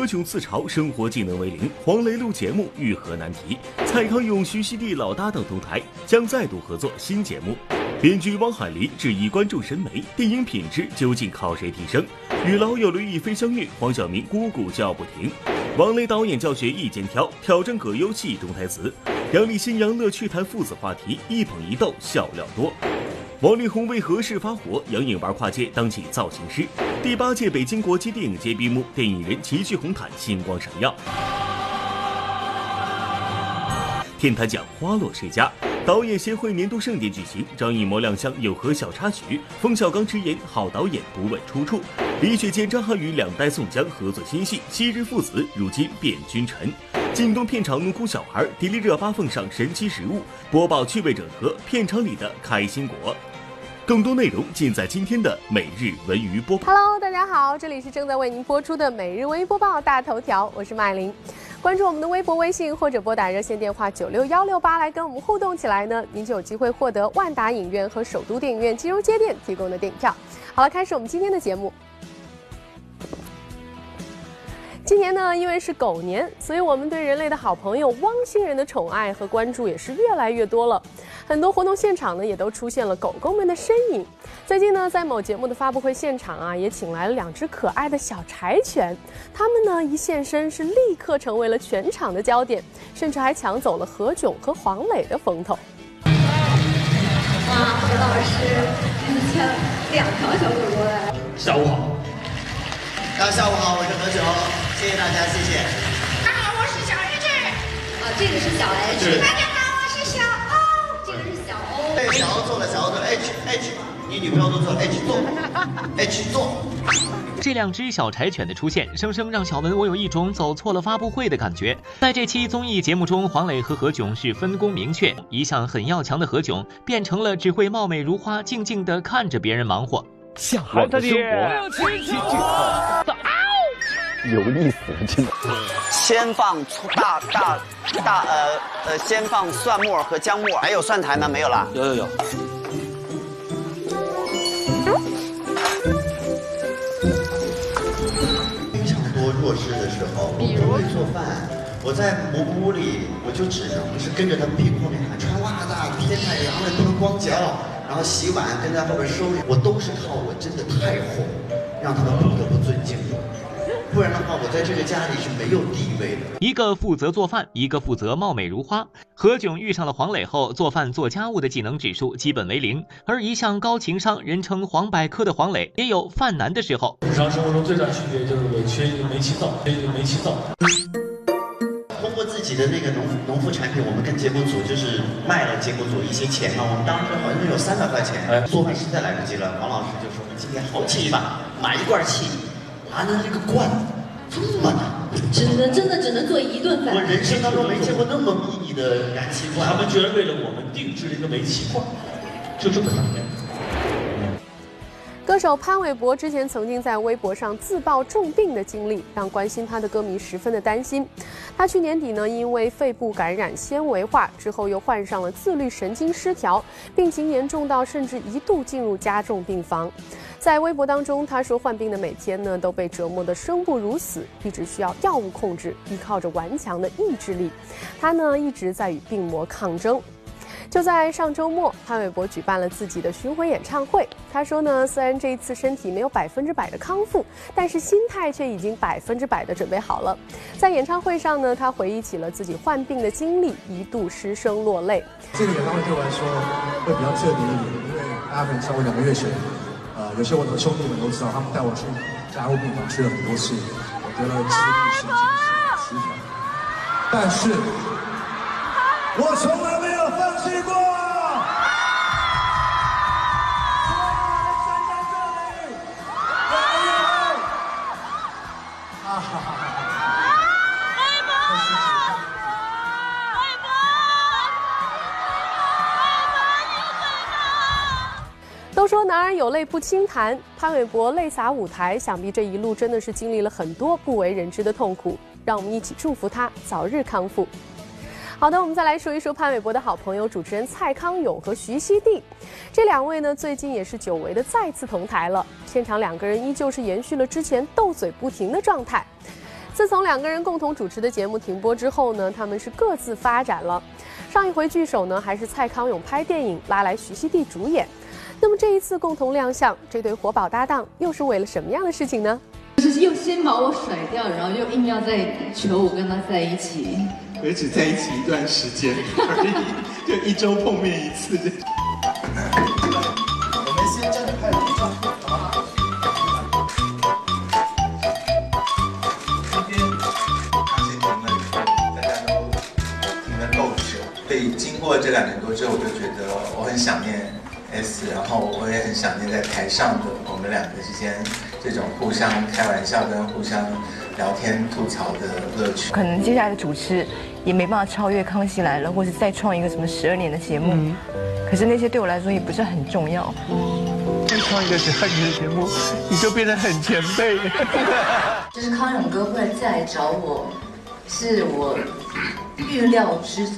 何炅自嘲生活技能为零，黄磊录节目遇何难题？蔡康永、徐熙娣老搭档同台，将再度合作新节目。编剧汪海林质疑观众审美，电影品质究竟靠谁提升？与老友刘亦菲相遇，黄晓明咕咕叫不停。王雷导演教学一肩挑，挑战葛优戏中台词。杨立新、杨乐趣谈父子话题，一捧一逗笑料多。王力宏为何事发火？杨颖玩跨界当起造型师。第八届北京国际电影节闭幕，电影人齐聚红毯，星光闪耀。天坛奖花落谁家？导演协会年度盛典举行，张艺谋亮相有何小插曲？冯小刚直言好导演不问出处。李雪健、张涵予两代宋江合作新戏《昔日父子》，如今变君臣。靳东片场怒哭小孩，迪丽热巴奉上神奇食物，播报趣味整合片场里的开心果。更多内容尽在今天的每日文娱播报。Hello，大家好，这里是正在为您播出的每日文娱播报大头条，我是麦琳。关注我们的微博、微信或者拨打热线电话九六幺六八来跟我们互动起来呢，您就有机会获得万达影院和首都电影院金融街店提供的电影票。好了，开始我们今天的节目。今年呢，因为是狗年，所以我们对人类的好朋友汪星人的宠爱和关注也是越来越多了。很多活动现场呢，也都出现了狗狗们的身影。最近呢，在某节目的发布会现场啊，也请来了两只可爱的小柴犬，它们呢一现身是立刻成为了全场的焦点，甚至还抢走了何炅和黄磊的风头。哇，何老师，你牵两条小狗狗来。下午好，大家下午好，我是何炅。谢谢大家，谢谢。大家好，我是小 H。啊，这个是小 H。大家好，我是小 O。这个是小 O。对，小 O 错了，小 O 错 H H，你女朋友都错 H 坐，H 坐。这两只小柴犬的出现，生生让小文我有一种走错了发布会的感觉。在这期综艺节目中，黄磊和何炅是分工明确，一向很要强的何炅变成了只会貌美如花，静静的看着别人忙活。向往的生活。有意思，真的。先放粗大大大呃呃，先放蒜末和姜末，还有蒜苔吗？没有了。有有有。非常多弱势的时候，我不会做饭，我在蘑菇屋里，我就只能是跟着他们屁股后面喊，穿袜子，天太凉了不能光脚，然后洗碗跟在后边收拾，我都是靠我真的太红，让他们不得不尊敬我。不然的话，我在这个家里是没有地位的。一个负责做饭，一个负责貌美如花。何炅遇上了黄磊后，做饭做家务的技能指数基本为零。而一向高情商、人称“黄百科”的黄磊，也有犯难的时候。日常生活中最大区别就是我缺一个煤气灶，缺一个煤气灶。通过自己的那个农农副产品，我们跟节目组就是卖了节目组一些钱嘛。我们当时好像有三百块钱，做饭实在来不及了。王老师就说：“今天豪气一把，买一罐气。”拿着这个罐子，这么大，只能真的只能做一顿饭。我人生当中没见过那么迷你的燃气罐。他们居然为了我们定制了一个煤气罐，就这么大。歌手潘玮柏之前曾经在微博上自曝重病的经历，让关心他的歌迷十分的担心。他去年底呢，因为肺部感染纤维化之后，又患上了自律神经失调，病情严重到甚至一度进入加重病房。在微博当中，他说患病的每天呢都被折磨得生不如死，一直需要药物控制，依靠着顽强的意志力，他呢一直在与病魔抗争。就在上周末，潘玮柏举办了自己的巡回演唱会。他说呢，虽然这一次身体没有百分之百的康复，但是心态却已经百分之百的准备好了。在演唱会上呢，他回忆起了自己患病的经历，一度失声落泪。这个演唱会对我来说会比较特别一点，因为大家可能知道我两个月前。呃，有些我的兄弟们都知道，他们带我去加护病房去了很多次，我得了自律神经失调，但是，我从来没有放弃过。都说男儿有泪不轻弹，潘玮柏泪洒舞台，想必这一路真的是经历了很多不为人知的痛苦。让我们一起祝福他早日康复。好的，我们再来说一说潘玮柏的好朋友主持人蔡康永和徐熙娣，这两位呢最近也是久违的再次同台了。现场两个人依旧是延续了之前斗嘴不停的状态。自从两个人共同主持的节目停播之后呢，他们是各自发展了。上一回聚首呢，还是蔡康永拍电影，拉来徐熙娣主演。那么这一次共同亮相，这对活宝搭档又是为了什么样的事情呢？就是又先把我甩掉，然后又硬要再求我跟他在一起。也只在一起一段时间而已，就一周碰面一次。我们先站着拍一张。今天相信停了以后，大家都停了够久。所以经过这两年多之后，我就觉得我很想念 S，然后我也很想念在台上的我们两个之间这种互相开玩笑跟互相聊天吐槽的乐趣。可能接下来的主持。也没办法超越《康熙来了》，或是再创一个什么十二年的节目。可是那些对我来说也不是很重要。再创一个十二年的节目，你就变得很前辈。就是康永哥会再来找我，是我预料之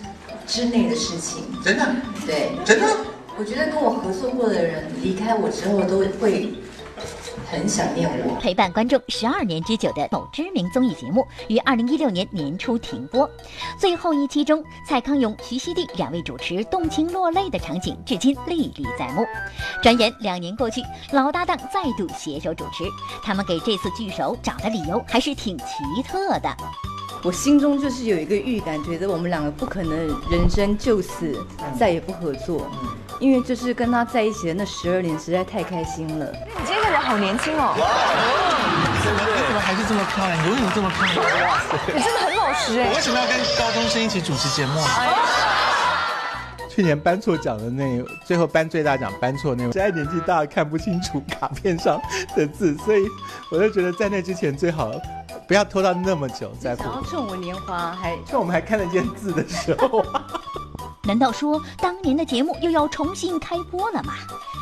之内的事情。真的？对，真的。我觉得跟我合作过的人离开我之后都会。很想念我。陪伴观众十二年之久的某知名综艺节目于二零一六年年初停播。最后一期中，蔡康永、徐熙娣两位主持动情落泪的场景至今历历在目。转眼两年过去，老搭档再度携手主持，他们给这次聚首找的理由还是挺奇特的。我心中就是有一个预感，觉得我们两个不可能人生就此再也不合作。因为就是跟他在一起的那十二年实在太开心了。你今天看起来好年轻哦！你怎么还是这么漂亮？永远这么漂亮！哇塞，你真的很老实哎！我为什么要跟高中生一起主持节目？去年颁错奖的那最后颁最大奖颁错那位，实在年纪大看不清楚卡片上的字，所以我就觉得在那之前最好不要拖到那么久再。想要趁我年华还趁我们还看得见字的时候。难道说当年的节目又要重新开播了吗？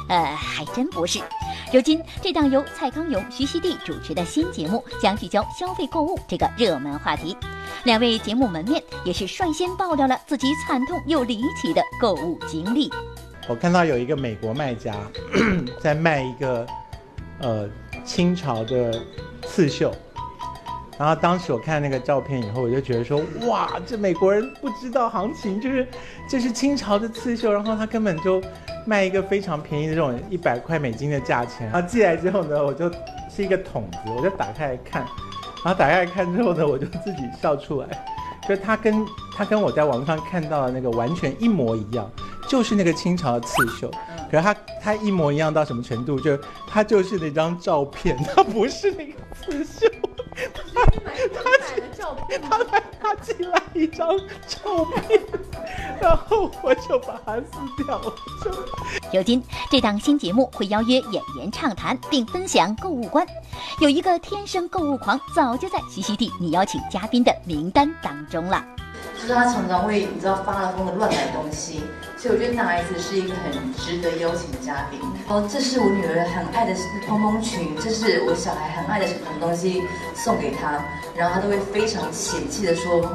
呃，还真不是。如今这档由蔡康永、徐熙娣主持的新节目将聚焦消费购物这个热门话题。两位节目门面也是率先爆料了自己惨痛又离奇的购物经历。我看到有一个美国卖家 在卖一个呃清朝的刺绣。然后当时我看那个照片以后，我就觉得说，哇，这美国人不知道行情，就是这是清朝的刺绣，然后他根本就卖一个非常便宜的这种一百块美金的价钱。然后寄来之后呢，我就是一个桶子，我就打开来看，然后打开来看之后呢，我就自己笑出来，就他跟他跟我在网上看到的那个完全一模一样，就是那个清朝的刺绣，可是他他一模一样到什么程度？就他就是那张照片，他不是那个刺绣。他他买了照片，他买他寄来一张照片，然后我就把它撕掉了。如今这档新节目会邀约演员畅谈，并分享购物观。有一个天生购物狂，早就在徐熙娣你邀请嘉宾的名单当中了。就是他常常会，你知道发了疯的乱买东西，所以我觉得男孩子是一个很值得邀请的嘉宾。哦，这是我女儿很爱的蓬蓬裙，这是我小孩很爱的什么东西送给他，然后他都会非常嫌弃的说：“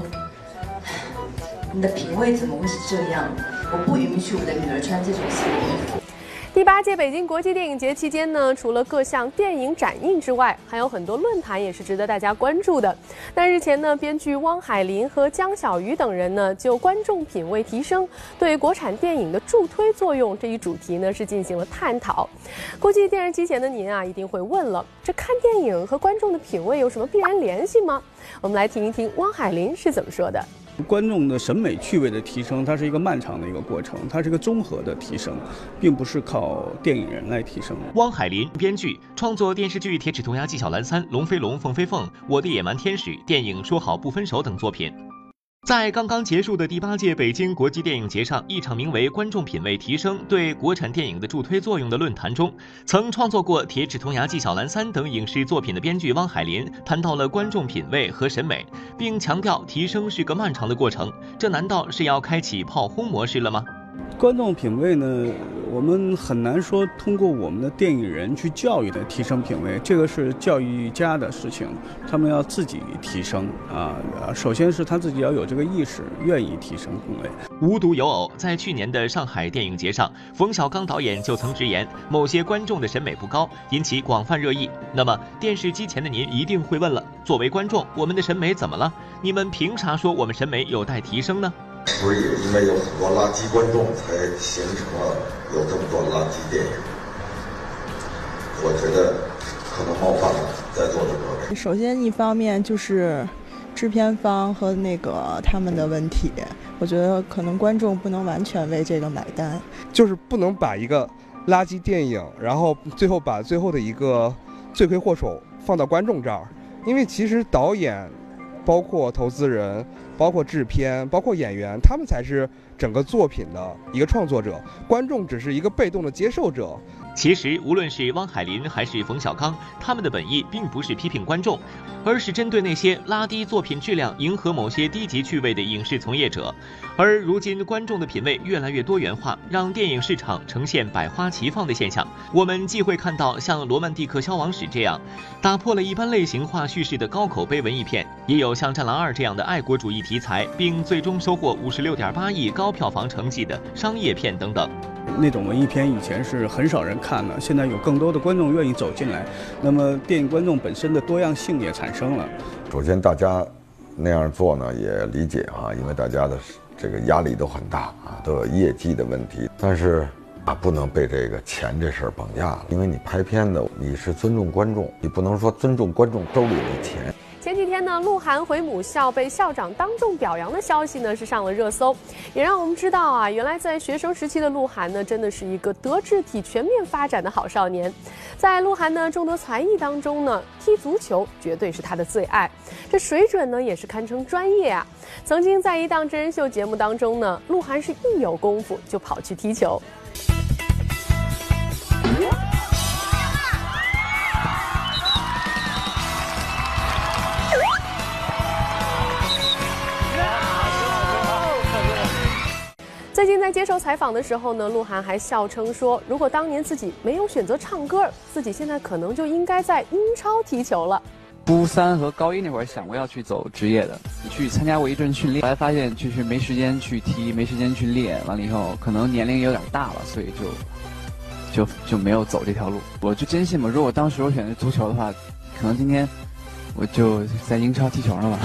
你的品味怎么会是这样？我不允许我的女儿穿这种新衣服。”第八届北京国际电影节期间呢，除了各项电影展映之外，还有很多论坛也是值得大家关注的。那日前呢，编剧汪海林和江小鱼等人呢，就观众品味提升对国产电影的助推作用这一主题呢，是进行了探讨。估计电视机前的您啊，一定会问了：这看电影和观众的品味有什么必然联系吗？我们来听一听汪海林是怎么说的。观众的审美趣味的提升，它是一个漫长的一个过程，它是一个综合的提升，并不是靠电影人来提升。汪海林，编剧，创作电视剧《铁齿铜牙纪晓岚三》《龙飞龙凤飞凤》《我的野蛮天使》电影《说好不分手》等作品。在刚刚结束的第八届北京国际电影节上，一场名为“观众品味提升对国产电影的助推作用”的论坛中，曾创作过《铁齿铜牙纪晓岚三》等影视作品的编剧汪海林谈到了观众品味和审美，并强调提升是个漫长的过程。这难道是要开启炮轰模式了吗？观众品味呢，我们很难说通过我们的电影人去教育的提升品味，这个是教育家的事情，他们要自己提升啊。首先是他自己要有这个意识，愿意提升品味。无独有偶，在去年的上海电影节上，冯小刚导演就曾直言，某些观众的审美不高，引起广泛热议。那么电视机前的您一定会问了：作为观众，我们的审美怎么了？你们凭啥说我们审美有待提升呢？所以，因为有很多垃圾观众，才形成了有这么多垃圾电影。我觉得可能冒犯了在座的各位。首先，一方面就是制片方和那个他们的问题，我觉得可能观众不能完全为这个买单。就是不能把一个垃圾电影，然后最后把最后的一个罪魁祸首放到观众这儿，因为其实导演。包括投资人，包括制片，包括演员，他们才是整个作品的一个创作者，观众只是一个被动的接受者。其实，无论是汪海林还是冯小刚，他们的本意并不是批评观众，而是针对那些拉低作品质量、迎合某些低级趣味的影视从业者。而如今，观众的品味越来越多元化，让电影市场呈现百花齐放的现象。我们既会看到像《罗曼蒂克消亡史》这样打破了一般类型化叙事的高口碑文艺片，也有像《战狼二》这样的爱国主义题材，并最终收获五十六点八亿高票房成绩的商业片等等。那种文艺片以前是很少人看的，现在有更多的观众愿意走进来，那么电影观众本身的多样性也产生了。首先，大家那样做呢也理解啊，因为大家的这个压力都很大啊，都有业绩的问题。但是啊，不能被这个钱这事儿绑架了，因为你拍片子你是尊重观众，你不能说尊重观众兜里的钱。前几天呢，鹿晗回母校被校长当众表扬的消息呢是上了热搜，也让我们知道啊，原来在学生时期的鹿晗呢真的是一个德智体全面发展的好少年。在鹿晗的众多才艺当中呢，踢足球绝对是他的最爱，这水准呢也是堪称专业啊。曾经在一档真人秀节目当中呢，鹿晗是一有功夫就跑去踢球。最近在接受采访的时候呢，鹿晗还笑称说，如果当年自己没有选择唱歌，自己现在可能就应该在英超踢球了。初三和高一那会儿想过要去走职业的，去参加过一阵训练，后来发现就是没时间去踢，没时间去练，完了以后可能年龄有点大了，所以就就就没有走这条路。我就坚信嘛，如果当时我选择足球的话，可能今天我就在英超踢球了吧。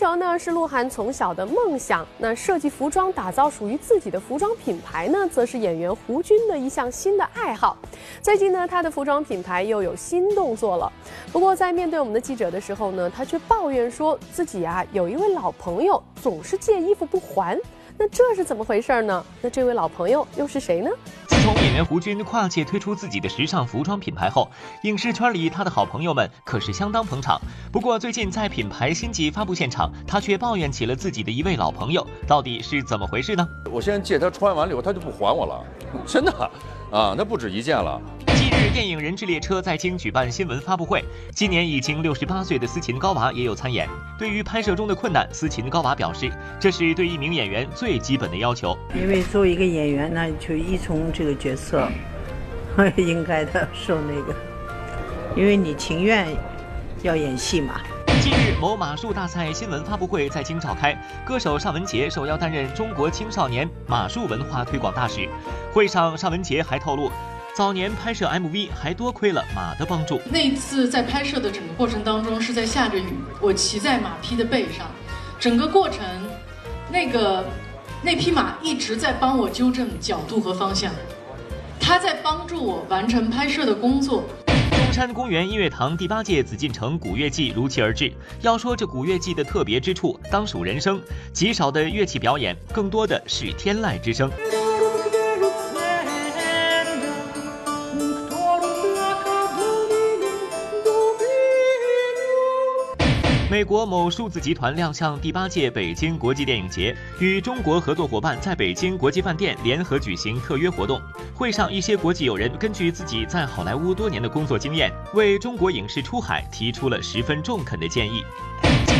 球呢是鹿晗从小的梦想，那设计服装、打造属于自己的服装品牌呢，则是演员胡军的一项新的爱好。最近呢，他的服装品牌又有新动作了。不过在面对我们的记者的时候呢，他却抱怨说自己啊有一位老朋友总是借衣服不还。那这是怎么回事呢？那这位老朋友又是谁呢？自从演员胡军跨界推出自己的时尚服装品牌后，影视圈里他的好朋友们可是相当捧场。不过最近在品牌新季发布现场，他却抱怨起了自己的一位老朋友，到底是怎么回事呢？我现在借他穿完了以后，他就不还我了，真的，啊，那不止一件了。近日，电影《人质列车》在京举办新闻发布会。今年已经六十八岁的斯琴高娃也有参演。对于拍摄中的困难，斯琴高娃表示，这是对一名演员最基本的要求。因为作为一个演员，那就依从这个角色，应该的受那个，因为你情愿要演戏嘛。近日，某马术大赛新闻发布会在京召开，歌手尚雯婕受邀担任中国青少年马术文化推广大使。会上，尚雯婕还透露。早年拍摄 MV 还多亏了马的帮助。那次在拍摄的整个过程当中是在下着雨，我骑在马匹的背上，整个过程，那个那匹马一直在帮我纠正角度和方向，它在帮助我完成拍摄的工作。中山公园音乐堂第八届紫禁城古乐季如期而至。要说这古乐季的特别之处，当属人声，极少的乐器表演，更多的是天籁之声。美国某数字集团亮相第八届北京国际电影节，与中国合作伙伴在北京国际饭店联合举行特约活动。会上，一些国际友人根据自己在好莱坞多年的工作经验，为中国影视出海提出了十分中肯的建议。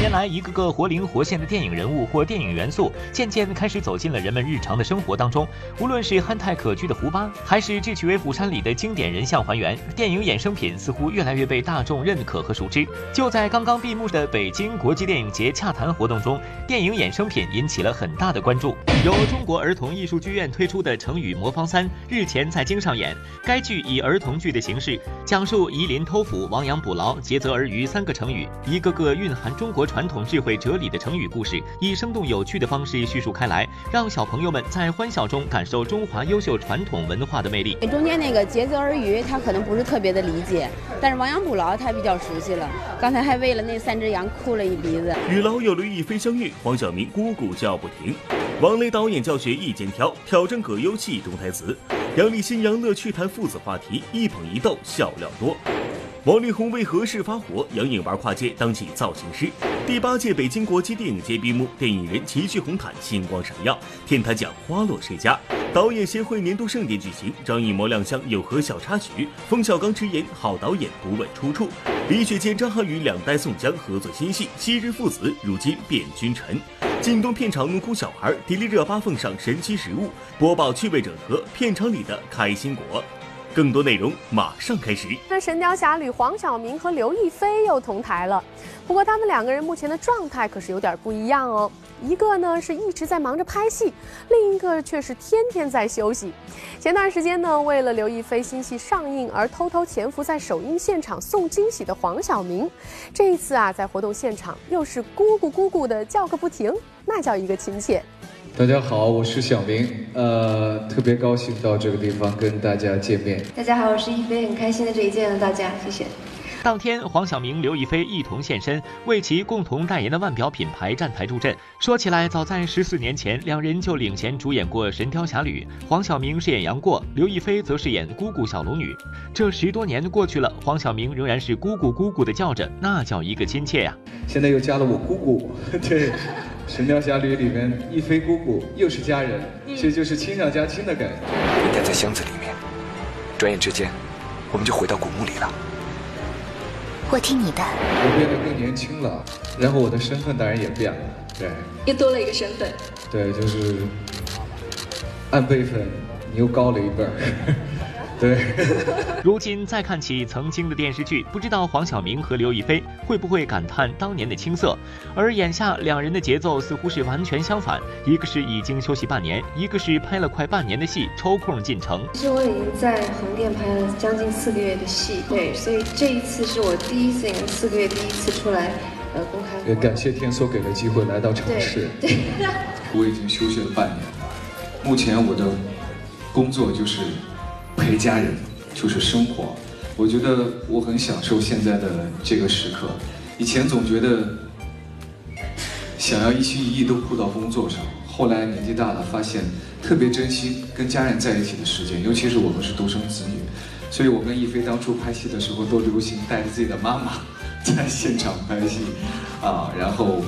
年来，一个个活灵活现的电影人物或电影元素，渐渐开始走进了人们日常的生活当中。无论是憨态可掬的胡巴，还是智取威虎山里的经典人像还原，电影衍生品似乎越来越被大众认可和熟知。就在刚刚闭幕的北京国际电影节洽谈活动中，电影衍生品引起了很大的关注。由中国儿童艺术剧院推出的成语《魔方三》日前在京上演。该剧以儿童剧的形式，讲述夷陵偷斧、亡羊补牢、竭泽而渔三个成语，一个个蕴含中国 传统智慧哲理的成语故事，以生动有趣的方式叙述开来，让小朋友们在欢笑中感受中华优秀传统文化的魅力。中间那个竭泽而渔，他可能不是特别的理解，但是亡羊补牢他比较熟悉了。刚才还为了那三只羊哭了一鼻子。与老友刘亦菲相遇，黄晓明咕咕叫不停。王雷导演教学一肩挑，挑战葛优戏中台词。杨立新、杨乐趣谈父子话题，一捧一逗，笑料多。王力宏为何事发火？杨颖玩跨界当起造型师。第八届北京国际电影节闭幕，电影人齐聚红毯，星光闪耀。天坛奖花落谁家？导演协会年度盛典举行，张艺谋亮相有何小插曲？冯小刚直言好导演不问出处。李雪健、张涵予两代宋江合作新戏，昔日父子如今变君臣。靳东片场怒哭小孩，迪丽热巴奉上神奇食物，播报趣味整合片场里的开心果。更多内容马上开始。那《神雕侠侣》黄晓明和刘亦菲又同台了，不过他们两个人目前的状态可是有点不一样哦。一个呢是一直在忙着拍戏，另一个却是天天在休息。前段时间呢，为了刘亦菲新戏上映而偷偷潜伏在首映现场送惊喜的黄晓明，这一次啊，在活动现场又是姑姑姑姑的叫个不停，那叫一个亲切。大家好，我是小明，呃，特别高兴到这个地方跟大家见面。大家好，我是一菲，很开心在这里见到大家，谢谢。当天，黄晓明、刘亦菲一同现身，为其共同代言的腕表品牌站台助阵。说起来，早在十四年前，两人就领衔主演过《神雕侠侣》，黄晓明饰演杨过，刘亦菲则饰演姑姑小龙女。这十多年过去了，黄晓明仍然是姑姑姑姑的叫着，那叫一个亲切呀！现在又加了我姑姑，对。《神雕侠侣》里面，一菲姑姑又是家人，这就是亲上加亲的感觉。应该在箱子里面，转眼之间，我们就回到古墓里了。我听你的。我变得更年轻了，然后我的身份当然也变了，对。又多了一个身份。对，就是按辈分，你又高了一辈儿。对，如今再看起曾经的电视剧，不知道黄晓明和刘亦菲会不会感叹当年的青涩？而眼下两人的节奏似乎是完全相反，一个是已经休息半年，一个是拍了快半年的戏，抽空进城。其实我已经在横店拍了将近四个月的戏，对，所以这一次是我第一次，四个月第一次出来，呃，公开。也感谢天梭给的机会来到城市。对，我已经休息了半年了，目前我的工作就是。陪家人就是生活，我觉得我很享受现在的这个时刻。以前总觉得想要一心一意都扑到工作上，后来年纪大了，发现特别珍惜跟家人在一起的时间，尤其是我们是独生子女，所以我跟亦菲当初拍戏的时候都流行带着自己的妈妈在现场拍戏，啊，然后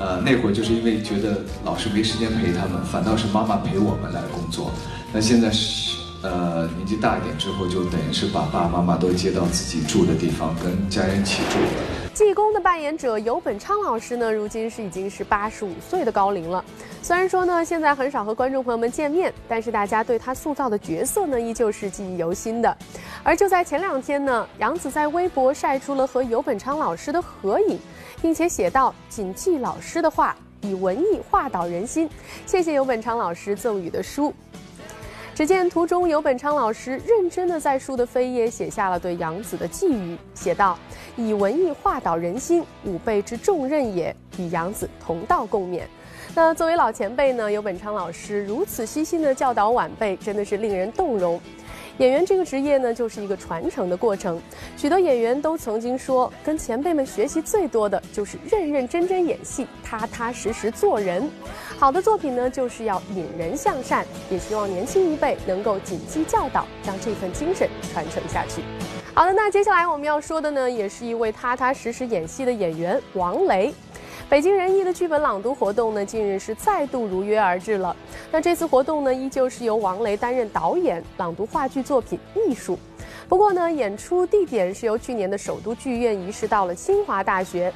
呃那会儿就是因为觉得老是没时间陪他们，反倒是妈妈陪我们来工作。那现在是。呃，年纪大一点之后，就等于是把爸爸妈妈都接到自己住的地方，跟家人一起住了。济公的扮演者游本昌老师呢，如今是已经是八十五岁的高龄了。虽然说呢，现在很少和观众朋友们见面，但是大家对他塑造的角色呢，依旧是记忆犹新的。而就在前两天呢，杨紫在微博晒出了和游本昌老师的合影，并且写道：“谨记老师的话，以文艺化导人心。”谢谢游本昌老师赠予的书。只见图中游本昌老师认真的在书的扉页写下了对杨子的寄语，写道：“以文艺化导人心，吾辈之重任也。与杨子同道共勉。”那作为老前辈呢，游本昌老师如此悉心的教导晚辈，真的是令人动容。演员这个职业呢，就是一个传承的过程。许多演员都曾经说，跟前辈们学习最多的就是认认真真演戏，踏踏实实做人。好的作品呢，就是要引人向善。也希望年轻一辈能够谨记教导，将这份精神传承下去。好的，那接下来我们要说的呢，也是一位踏踏实实演戏的演员王雷。北京人艺的剧本朗读活动呢，近日是再度如约而至了。那这次活动呢，依旧是由王雷担任导演，朗读话剧作品《艺术》。不过呢，演出地点是由去年的首都剧院移师到了清华大学。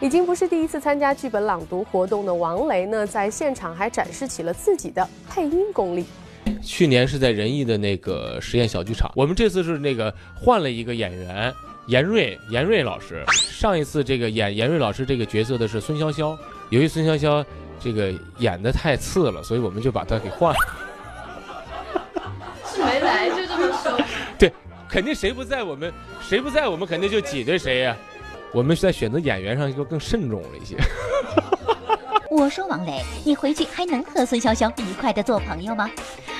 已经不是第一次参加剧本朗读活动的王雷呢，在现场还展示起了自己的配音功力。去年是在仁义的那个实验小剧场，我们这次是那个换了一个演员，严瑞，严瑞老师。上一次这个演严瑞老师这个角色的是孙潇潇，由于孙潇潇这个演的太次了，所以我们就把他给换了。是没来就这么说？对，肯定谁不在我们，谁不在我们肯定就挤兑谁呀。我们是在选择演员上就更慎重了一些。我说王磊，你回去还能和孙潇潇愉快的做朋友吗？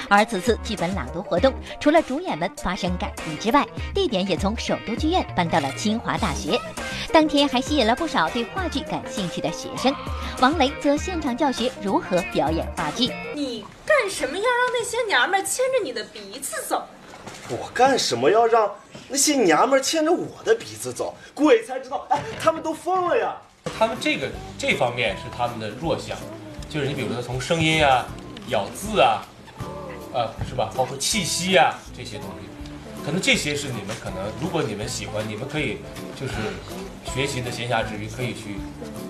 而此次剧本朗读活动，除了主演们发生改变之外，地点也从首都剧院搬到了清华大学。当天还吸引了不少对话剧感兴趣的学生。王雷则现场教学如何表演话剧。你干什么要让那些娘们牵着你的鼻子走？我干什么要让那些娘们牵着我的鼻子走？鬼才知道！哎，他们都疯了呀！他们这个这方面是他们的弱项，就是你比如说从声音啊、咬字啊，呃，是吧？包括气息啊这些东西，可能这些是你们可能，如果你们喜欢，你们可以就是学习的闲暇之余可以去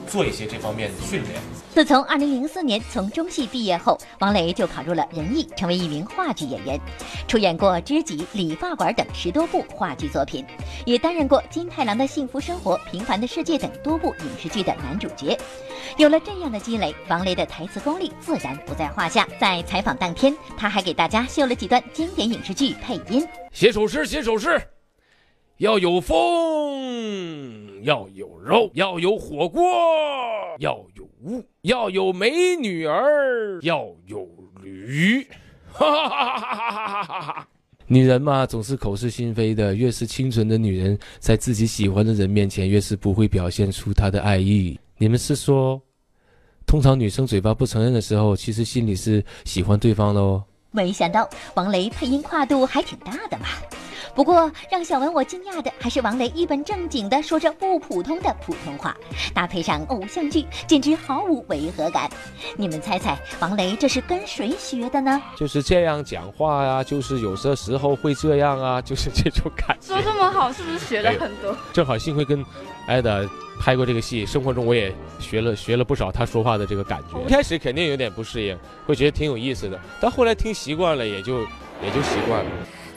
做一些这方面的训练。自从2004年从中戏毕业后，王雷就考入了仁艺，成为一名话剧演员，出演过《知己》《理发馆》等十多部话剧作品，也担任过金太郎的幸福生活、平凡的世界等多部影视剧的男主角。有了这样的积累，王雷的台词功力自然不在话下。在采访当天，他还给大家秀了几段经典影视剧配音。写首诗，写首诗，要有风，要有肉，要有火锅，要有物，要有美女儿，要有驴。女人嘛，总是口是心非的。越是清纯的女人，在自己喜欢的人面前，越是不会表现出她的爱意。你们是说，通常女生嘴巴不承认的时候，其实心里是喜欢对方的哦？没想到王雷配音跨度还挺大的嘛。不过让小文我惊讶的还是王雷一本正经的说着不普通的普通话，搭配上偶像剧，简直毫无违和感。你们猜猜，王雷这是跟谁学的呢？就是这样讲话呀，就是有些时候会这样啊，就是这种感觉。说这么好，是不是学了很多？正好幸亏跟艾达拍过这个戏，生活中我也学了学了不少他说话的这个感觉。一开始肯定有点不适应，会觉得挺有意思的，但后来听习惯了，也就也就习惯了。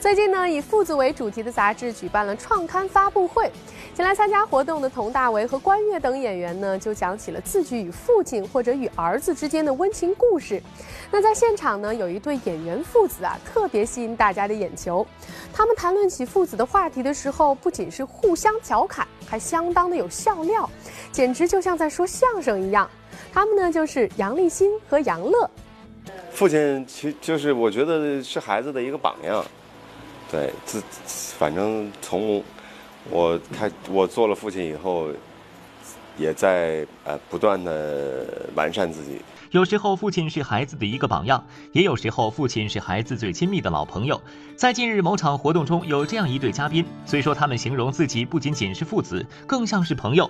最近呢，以父子为主题的杂志举办了创刊发布会，前来参加活动的佟大为和关悦等演员呢，就讲起了自己与父亲或者与儿子之间的温情故事。那在现场呢，有一对演员父子啊，特别吸引大家的眼球。他们谈论起父子的话题的时候，不仅是互相调侃，还相当的有笑料，简直就像在说相声一样。他们呢，就是杨立新和杨乐。父亲其就是我觉得是孩子的一个榜样。对，自反正从我开我做了父亲以后，也在呃不断的完善自己。有时候父亲是孩子的一个榜样，也有时候父亲是孩子最亲密的老朋友。在近日某场活动中，有这样一对嘉宾，虽说他们形容自己不仅仅是父子，更像是朋友，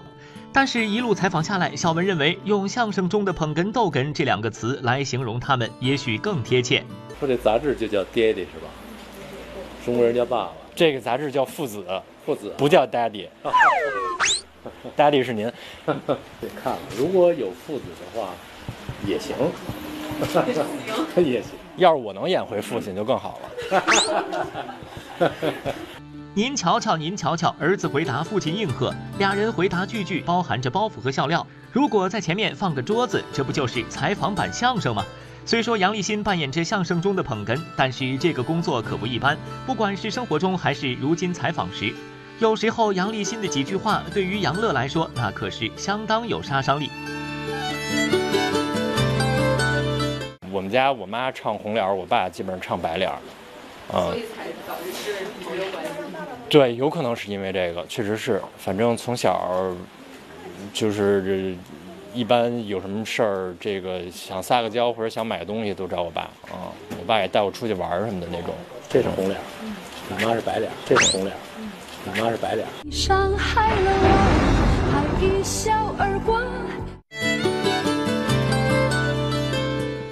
但是一路采访下来，小文认为用相声中的“捧哏逗哏”这两个词来形容他们，也许更贴切。说这杂志就叫爹爹是吧？中国人叫爸爸，这个杂志叫父子，父子不叫 daddy，daddy 是您。得看了，如果有父子的话，也行，也行。要是我能演回父亲就更好了。您瞧瞧，您瞧瞧，儿子回答，父亲应和，俩人回答句句包含着包袱和笑料。如果在前面放个桌子，这不就是采访版相声吗？虽说杨立新扮演着相声中的捧哏，但是这个工作可不一般。不管是生活中还是如今采访时，有时候杨立新的几句话对于杨乐来说，那可是相当有杀伤力。我们家我妈唱红脸，我爸基本上唱白脸，嗯。所以才导致是没有关系。对，有可能是因为这个，确实是。反正从小就是。一般有什么事儿，这个想撒个娇或者想买个东西，都找我爸啊。我爸也带我出去玩什么的那种。这是红脸，你妈是白脸。这是红脸，你妈是白脸。你伤害了我，还一笑而过。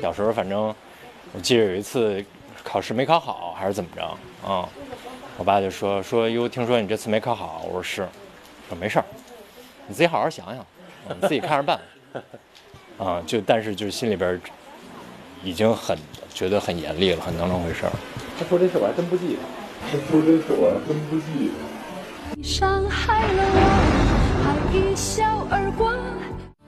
小时候，反正我记得有一次考试没考好，还是怎么着啊？我爸就说说哟，听说你这次没考好。我说是，说没事儿，你自己好好想想。嗯自己看着办。啊，就但是就是心里边已经很觉得很严厉了，很当那回事儿。他说这事我还真不记得，他说这事我还真不记得。伤害了我，还一笑而过。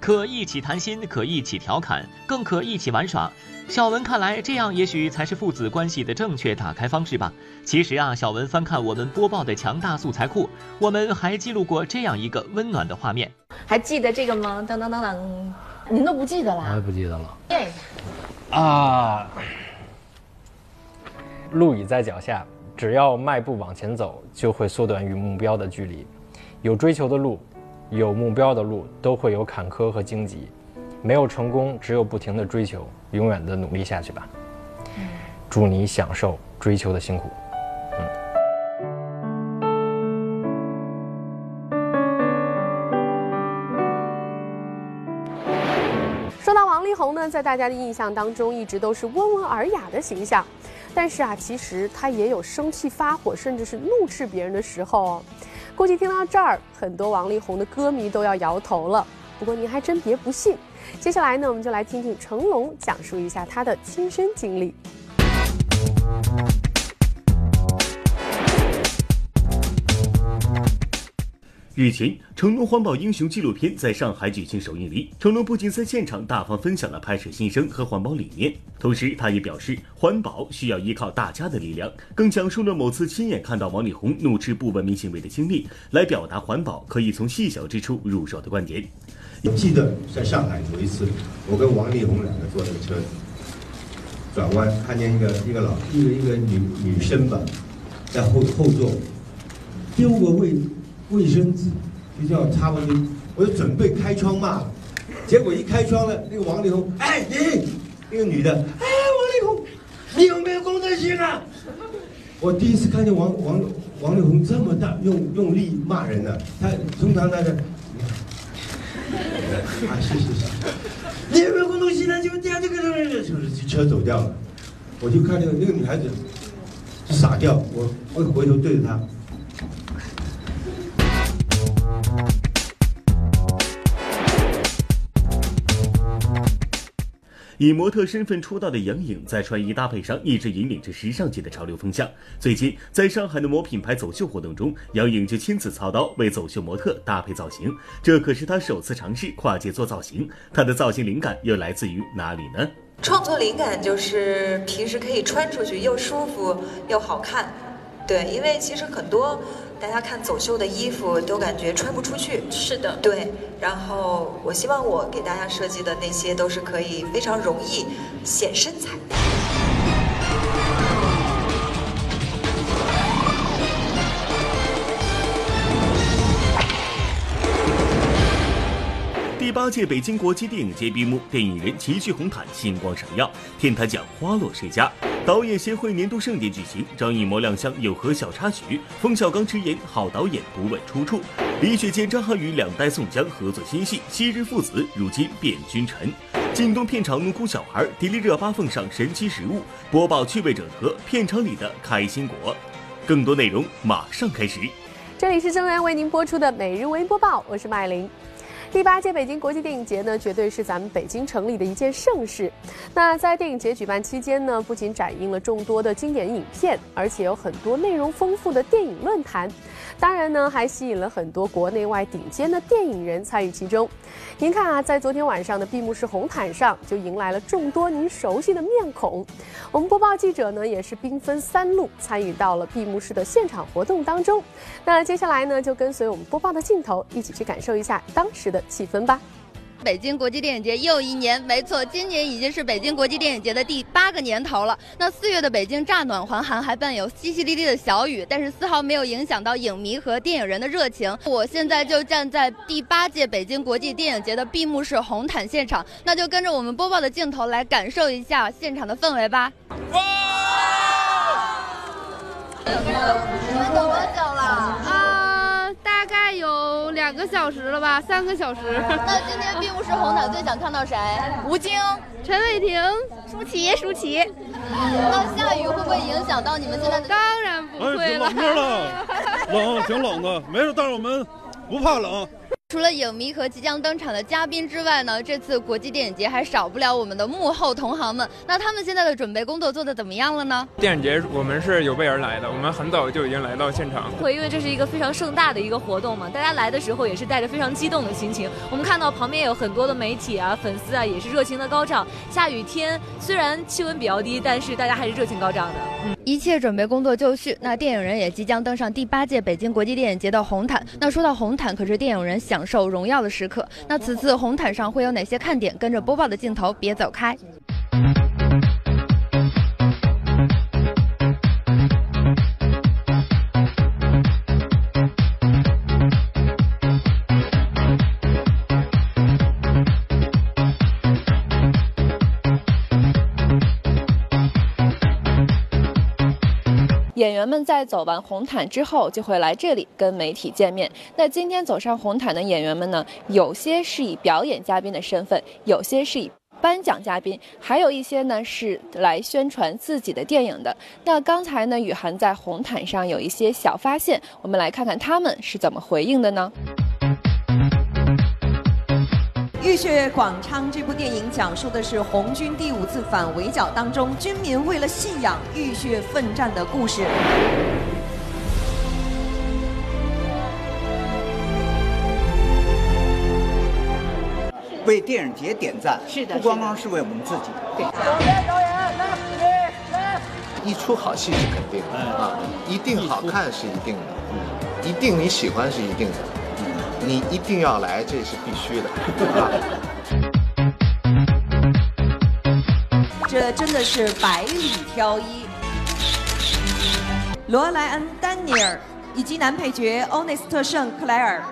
可一起谈心，可一起调侃，更可一起玩耍。小文看来，这样也许才是父子关系的正确打开方式吧。其实啊，小文翻看我们播报的强大素材库，我们还记录过这样一个温暖的画面。还记得这个吗？当当当当，您都不记得我了？也不记得了。念一下。啊，路已在脚下，只要迈步往前走，就会缩短与目标的距离。有追求的路，有目标的路，都会有坎坷和荆棘。没有成功，只有不停的追求，永远的努力下去吧。祝你享受追求的辛苦。说到王力宏呢，在大家的印象当中，一直都是温文尔雅的形象。但是啊，其实他也有生气发火，甚至是怒斥别人的时候哦。估计听到这儿，很多王力宏的歌迷都要摇头了。不过您还真别不信，接下来呢，我们就来听听成龙讲述一下他的亲身经历。日前，成龙环保英雄纪录片在上海举行首映礼。成龙不仅在现场大方分享了拍摄心声和环保理念，同时他也表示，环保需要依靠大家的力量，更讲述了某次亲眼看到王力宏怒斥不文明行为的经历，来表达环保可以从细小之处入手的观点。记得在上海有一次，我跟王力宏两个坐那个车子，转弯看见一个一个老一个一个女女生吧，在后后座丢个卫卫生纸，就叫擦卫生，我就准备开窗骂，结果一开窗了，那个王力宏，哎你，那个女的，哎王力宏，你有没有公德心啊？我第一次看见王王王力宏这么大用用力骂人的，他通常他的。啊，是是是，你有没有公德心呢？就这样，这个就是车走掉了，我就看那个那个女孩子傻掉，我我回头对着她。以模特身份出道的杨颖，在穿衣搭配上一直引领着时尚界的潮流风向。最近，在上海的某品牌走秀活动中，杨颖就亲自操刀为走秀模特搭配造型，这可是她首次尝试跨界做造型。她的造型灵感又来自于哪里呢？创作灵感就是平时可以穿出去又舒服又好看，对，因为其实很多大家看走秀的衣服都感觉穿不出去，是的，对。然后我希望我给大家设计的那些都是可以非常容易显身材第八届北京国际电影节闭幕，电影人齐聚红毯，星光闪耀，天坛奖花落谁家？导演协会年度盛典举行，张艺谋亮相有何小插曲？冯小刚直言好导演不问出处。李雪健、张涵予两代宋江合作新戏《昔日父子》，如今变君臣。靳东片场怒哭小孩，迪丽热巴奉上神奇食物，播报趣味整合片场里的开心果。更多内容马上开始。这里是正在为您播出的每日微播报，我是麦琳。第八届北京国际电影节呢，绝对是咱们北京城里的一件盛事。那在电影节举办期间呢，不仅展映了众多的经典影片，而且有很多内容丰富的电影论坛。当然呢，还吸引了很多国内外顶尖的电影人参与其中。您看啊，在昨天晚上的闭幕式红毯上，就迎来了众多您熟悉的面孔。我们播报记者呢，也是兵分三路参与到了闭幕式的现场活动当中。那接下来呢，就跟随我们播报的镜头，一起去感受一下当时的气氛吧。北京国际电影节又一年，没错，今年已经是北京国际电影节的第八个年头了。那四月的北京乍暖还寒，还伴有淅淅沥沥的小雨，但是丝毫没有影响到影迷和电影人的热情。我现在就站在第八届北京国际电影节的闭幕式红毯现场，那就跟着我们播报的镜头来感受一下现场的氛围吧。你们等多久了？两个小时了吧，三个小时。那今天并不是红毯最想看到谁？吴京、陈伟霆、舒淇、舒淇。那下雨会不会影响到你们现在的？当然不会哎，冷着了，冷，挺冷的，没事，但是我们不怕冷。除了影迷和即将登场的嘉宾之外呢，这次国际电影节还少不了我们的幕后同行们。那他们现在的准备工作做得怎么样了呢？电影节我们是有备而来的，我们很早就已经来到现场。会因为这是一个非常盛大的一个活动嘛，大家来的时候也是带着非常激动的心情。我们看到旁边有很多的媒体啊、粉丝啊，也是热情的高涨。下雨天虽然气温比较低，但是大家还是热情高涨的。嗯，一切准备工作就绪，那电影人也即将登上第八届北京国际电影节的红毯。那说到红毯，可是电影人享受荣耀的时刻。那此次红毯上会有哪些看点？跟着播报的镜头，别走开。咱们在走完红毯之后，就会来这里跟媒体见面。那今天走上红毯的演员们呢，有些是以表演嘉宾的身份，有些是以颁奖嘉宾，还有一些呢是来宣传自己的电影的。那刚才呢，雨涵在红毯上有一些小发现，我们来看看他们是怎么回应的呢？《浴血广昌》这部电影讲述的是红军第五次反围剿当中军民为了信仰浴血奋战的故事。为电影节点赞，是的不光光是为我们自己。对。一出好戏是肯定的啊，一定好看是一定的，一定你喜欢是一定的，你一定要来这是必须的。这真的是百里挑一。罗莱恩·丹尼尔以及男配角欧内斯特·圣克莱尔。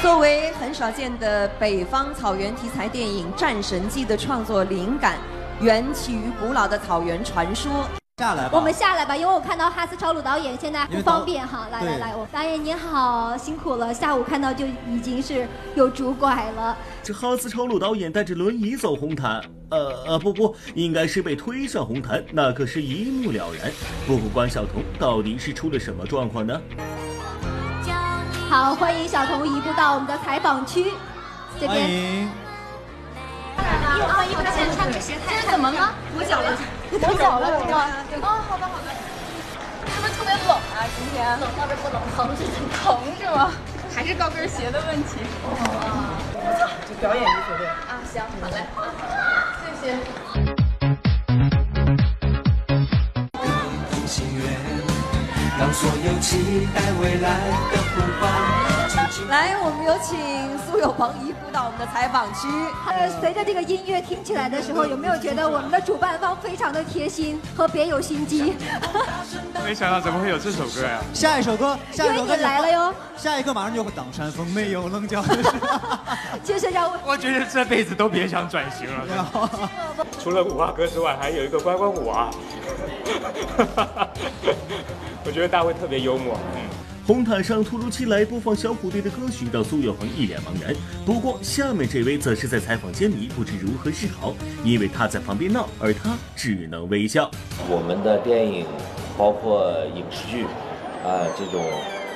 作为很少见的北方草原题材电影《战神记》的创作灵感，缘起于古老的草原传说。下来吧，我们下来吧，因为我看到哈斯超鲁导演现在不方便哈。来来来，我导演您好，辛苦了。下午看到就已经是有拄拐了。这哈斯超鲁导演带着轮椅走红毯，呃呃不不，应该是被推上红毯，那可是一目了然。不过关晓彤到底是出了什么状况呢？好，欢迎小童移步到我们的采访区，这边。欢迎。衣服换衣服前穿个鞋太。这是怎么了？磨脚了。磨脚了是吗？哦，好的好的。是不是特别冷啊？今天冷倒是不冷，疼是疼是吗？还是高跟鞋的问题。哦。就表演衣服对。啊，行，好嘞，谢谢。让所有期待未来的呼唤。来，我们有请苏有朋移步到我们的采访区。呃，随着这个音乐听起来的时候，有没有觉得我们的主办方非常的贴心和别有心机？没想到怎么会有这首歌呀！下一首歌，下一首歌来了哟！下一个马上就会。当山峰没有棱角。就是让我，我觉得这辈子都别想转型了。除了五阿哥之外，还有一个乖乖舞啊！我觉得大卫特别幽默。嗯。红毯上突如其来播放小虎队的歌曲，让苏有朋一脸茫然。不过下面这位则是在采访间里不知如何是好，因为他在旁边闹，而他只能微笑。我们的电影，包括影视剧，啊、呃，这种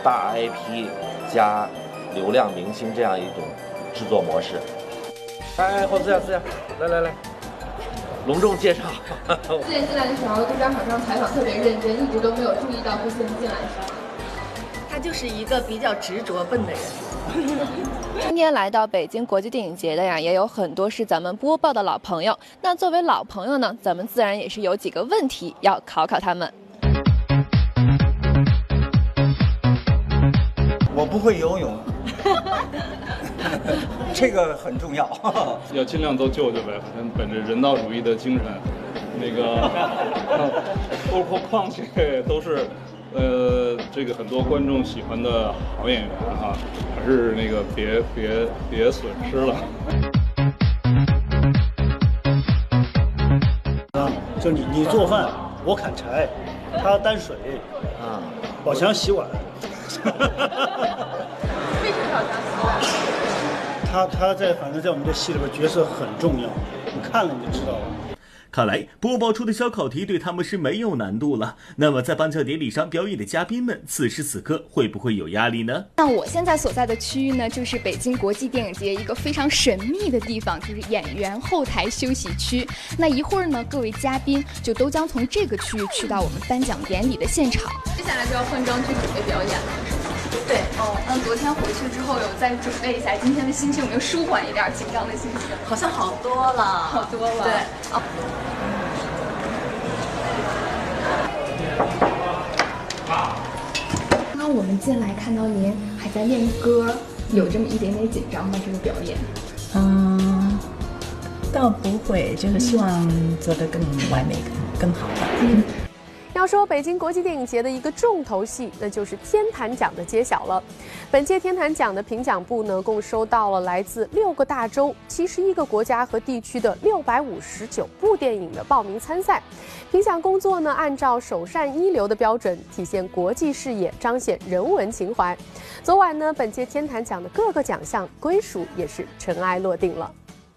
大 IP 加流量明星这样一种制作模式。哎，好，这样这样，来来来，隆重介绍。之前进来的时候，对张厂商采访特别认真，一直都没有注意到顾思进来的时候。他就是一个比较执着笨的人。今天来到北京国际电影节的呀，也有很多是咱们播报的老朋友。那作为老朋友呢，咱们自然也是有几个问题要考考他们。我不会游泳，这个很重要。要尽量都救救呗，反正本着人道主义的精神，那个包括况且都是。呃，这个很多观众喜欢的好演员哈、啊，还是那个别别别损失了。啊，就你你做饭，我砍柴，他担水，啊，宝强洗碗。为什么宝强洗碗？他他在反正在我们这戏里边角色很重要，你看了你就知道了。看来播报出的小考题对他们是没有难度了。那么在颁奖典礼上表演的嘉宾们，此时此刻会不会有压力呢？那我现在所在的区域呢，就是北京国际电影节一个非常神秘的地方，就是演员后台休息区。那一会儿呢，各位嘉宾就都将从这个区域去到我们颁奖典礼的现场。接下来就要换装去准备表演了，是吗？对，哦，那昨天回去之后有再准备一下，今天的心情有没有舒缓一点紧张的心情？好像好多了，好多了。对，哦。刚刚我们进来看到您还在练歌，有这么一点点紧张吗？这个表演？嗯，倒不会，就是希望做得更完美、更好吧。嗯。要说北京国际电影节的一个重头戏，那就是天坛奖的揭晓了。本届天坛奖的评奖部呢，共收到了来自六个大洲、七十一个国家和地区的六百五十九部电影的报名参赛。评奖工作呢，按照首善一流的标准，体现国际视野，彰显人文情怀。昨晚呢，本届天坛奖的各个奖项归属也是尘埃落定了。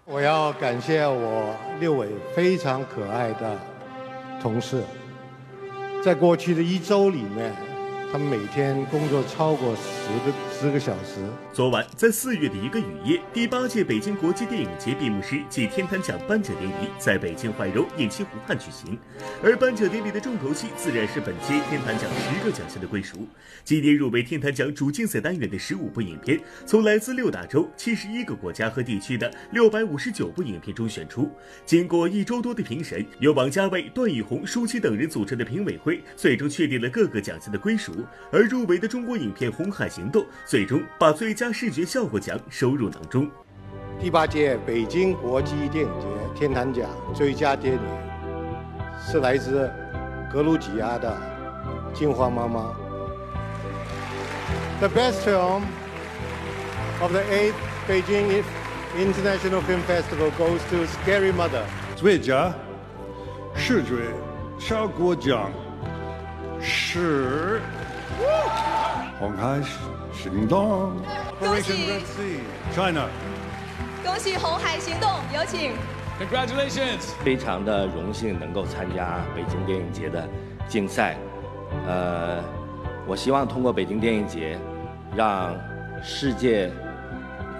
我要感谢我六位非常可爱的同事。在过去的一周里面，他们每天工作超过十个十个小时。昨晚，在四月的一个雨夜，第八届北京国际电影节闭幕式暨天坛奖颁奖典礼在北京怀柔雁栖湖畔举行。而颁奖典礼的重头戏，自然是本届天坛奖十个奖项的归属。今年入围天坛奖主竞赛单元的十五部影片，从来自六大洲、七十一个国家和地区的六百五十九部影片中选出。经过一周多的评审，由王家卫、段奕宏、舒淇等人组成的评委会，最终确定了各个奖项的归属。而入围的中国影片《红海行动》，最终把最佳视觉效果奖收入囊中。第八届北京国际电影节天坛奖最佳电影是来自格鲁吉亚的《金花妈妈》。The best film of the eighth Beijing International Film Festival goes to Scary Mother。最佳视觉效果奖是《红海行动》。恭喜 China。恭喜《红海行动》，有请。Congratulations！非常的荣幸能够参加北京电影节的竞赛，呃，我希望通过北京电影节，让世界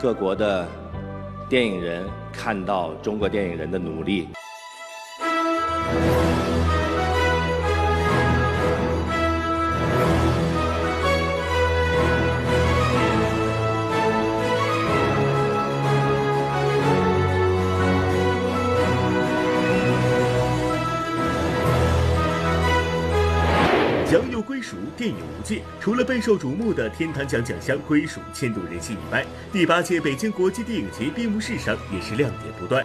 各国的电影人看到中国电影人的努力。电影无界。除了备受瞩目的天坛奖奖项归属牵动人心以外，第八届北京国际电影节闭幕式上也是亮点不断。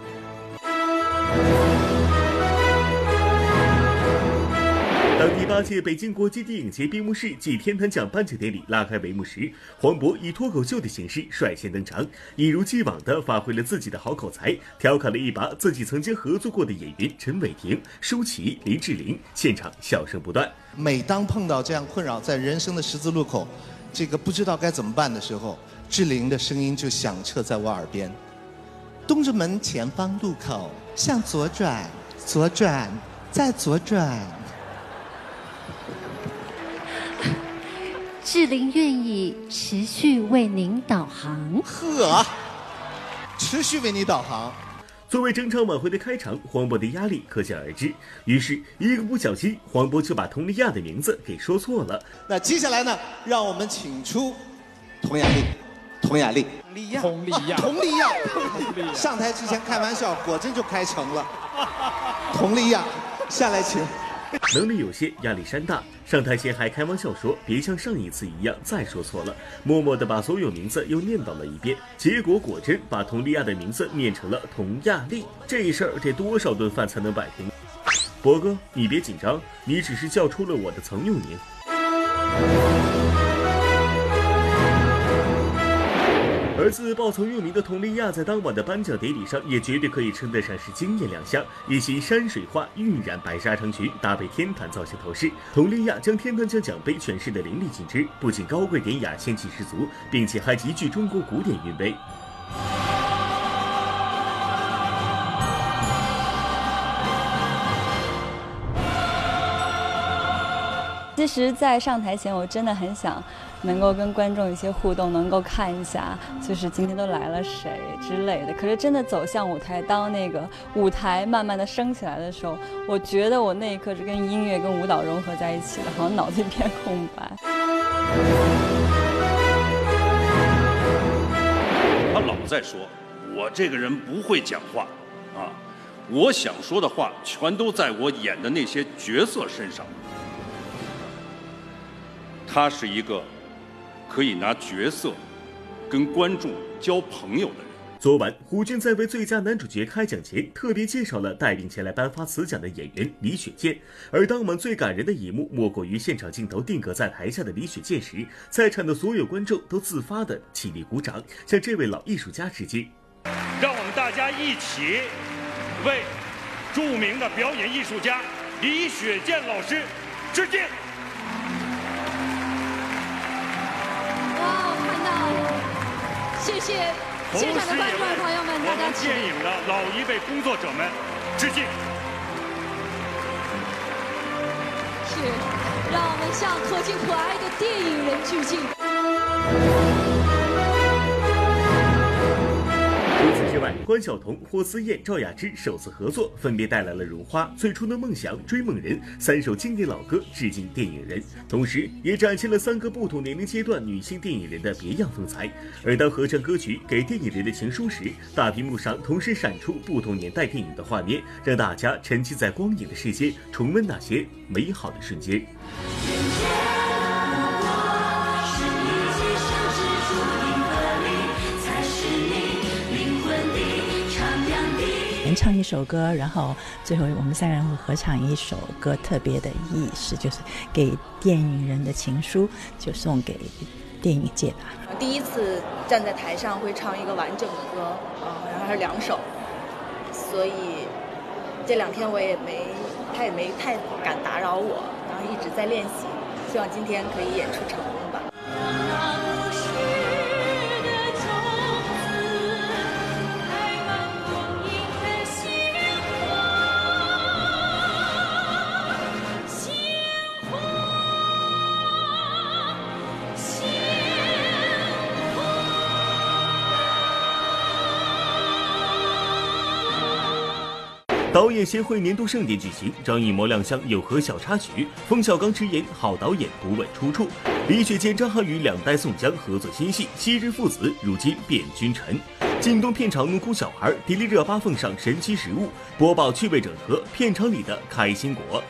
八届北京国际电影节闭幕式暨天坛奖颁奖典礼拉开帷幕时，黄渤以脱口秀的形式率先登场，一如既往地发挥了自己的好口才，调侃了一把自己曾经合作过的演员陈伟霆、舒淇、林志玲，现场笑声不断。每当碰到这样困扰在人生的十字路口，这个不知道该怎么办的时候，志玲的声音就响彻在我耳边：东直门前方路口向左转，左转，再左转。志玲愿意持续为您导航。呵，持续为你导航。作为整场晚会的开场，黄渤的压力可想而知。于是，一个不小心，黄渤就把佟丽娅的名字给说错了。那接下来呢，让我们请出佟雅丽。佟雅丽，佟丽娅，佟丽娅，佟丽娅，上台之前开玩笑，果真就开成了。佟丽娅，下来请。能力有限，压力山大。上台前还开玩笑说：“别像上一次一样再说错了。”默默地把所有名字又念叨了一遍。结果果真把佟丽娅的名字念成了佟亚丽。这事儿得多少顿饭才能摆平？博哥，你别紧张，你只是叫出了我的曾用名。而自爆曾用名的佟丽娅在当晚的颁奖典礼上，也绝对可以称得上是惊艳亮相。一袭山水画晕染白纱长裙，搭配天坛造型头饰，佟丽娅将天坛奖奖杯诠释得淋漓尽致，不仅高贵典雅、仙气十足，并且还极具中国古典韵味。其实，在上台前，我真的很想能够跟观众一些互动，能够看一下，就是今天都来了谁之类的。可是，真的走向舞台，当那个舞台慢慢的升起来的时候，我觉得我那一刻是跟音乐、跟舞蹈融合在一起的，好像脑子一片空白。他老在说，我这个人不会讲话，啊，我想说的话全都在我演的那些角色身上。他是一个可以拿角色跟观众交朋友的人。昨晚，胡军在为最佳男主角开奖前，特别介绍了带领前来颁发此奖的演员李雪健。而当晚最感人的一幕，莫过于现场镜头定格在台下的李雪健时，在场的所有观众都自发的起立鼓掌，向这位老艺术家致敬。让我们大家一起为著名的表演艺术家李雪健老师致敬。谢谢现场的观众朋友们，大家电影的老一辈工作者们致敬。是，让我们向可敬可爱的电影人致敬。关晓彤、霍思燕、赵雅芝首次合作，分别带来了《如花》《最初的梦想》《追梦人》三首经典老歌，致敬电影人，同时也展现了三个不同年龄阶段女性电影人的别样风采。而当合唱歌曲《给电影人的情书》时，大屏幕上同时闪出不同年代电影的画面，让大家沉浸在光影的世界，重温那些美好的瞬间。唱一首歌，然后最后我们三个人会合唱一首歌，特别的意思就是给电影人的情书，就送给电影界的。第一次站在台上会唱一个完整的歌，啊，然后还是两首，所以这两天我也没，他也没太敢打扰我，然后一直在练习，希望今天可以演出成功吧。导演协会年度盛典举行，张艺谋亮相有何小插曲？冯小刚直言好导演不问出处。李雪健、张涵予两代宋江合作新戏《昔日父子》，如今变君臣。靳东片场怒哭小孩，迪丽热巴奉上神奇食物，播报趣味整合片场里的开心果。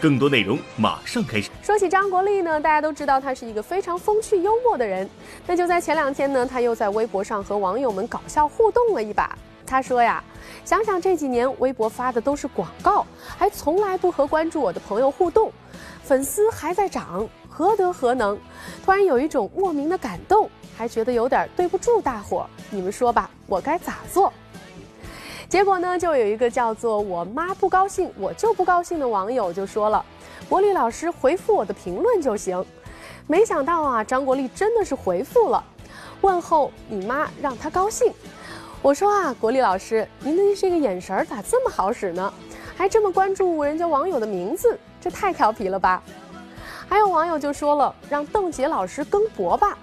更多内容马上开始。说起张国立呢，大家都知道他是一个非常风趣幽默的人。那就在前两天呢，他又在微博上和网友们搞笑互动了一把。他说呀。想想这几年微博发的都是广告，还从来不和关注我的朋友互动，粉丝还在涨，何德何能？突然有一种莫名的感动，还觉得有点对不住大伙儿。你们说吧，我该咋做？结果呢，就有一个叫做“我妈不高兴，我就不高兴”的网友就说了：“国立老师回复我的评论就行。”没想到啊，张国立真的是回复了，问候你妈，让她高兴。我说啊，国立老师，您的这个眼神咋这么好使呢？还这么关注人家网友的名字，这太调皮了吧？还有网友就说了，让邓婕老师更博吧。